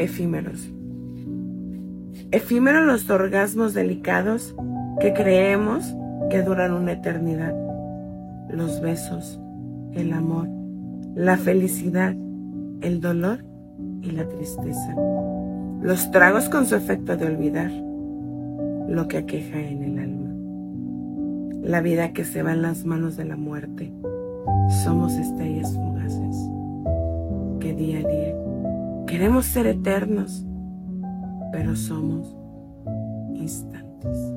efímeros. Efímeros los orgasmos delicados que creemos que duran una eternidad. Los besos, el amor, la felicidad, el dolor y la tristeza. Los tragos con su efecto de olvidar lo que aqueja en el alma. La vida que se va en las manos de la muerte. Somos estrellas fugaces que día a día queremos ser eternos, pero somos instantes.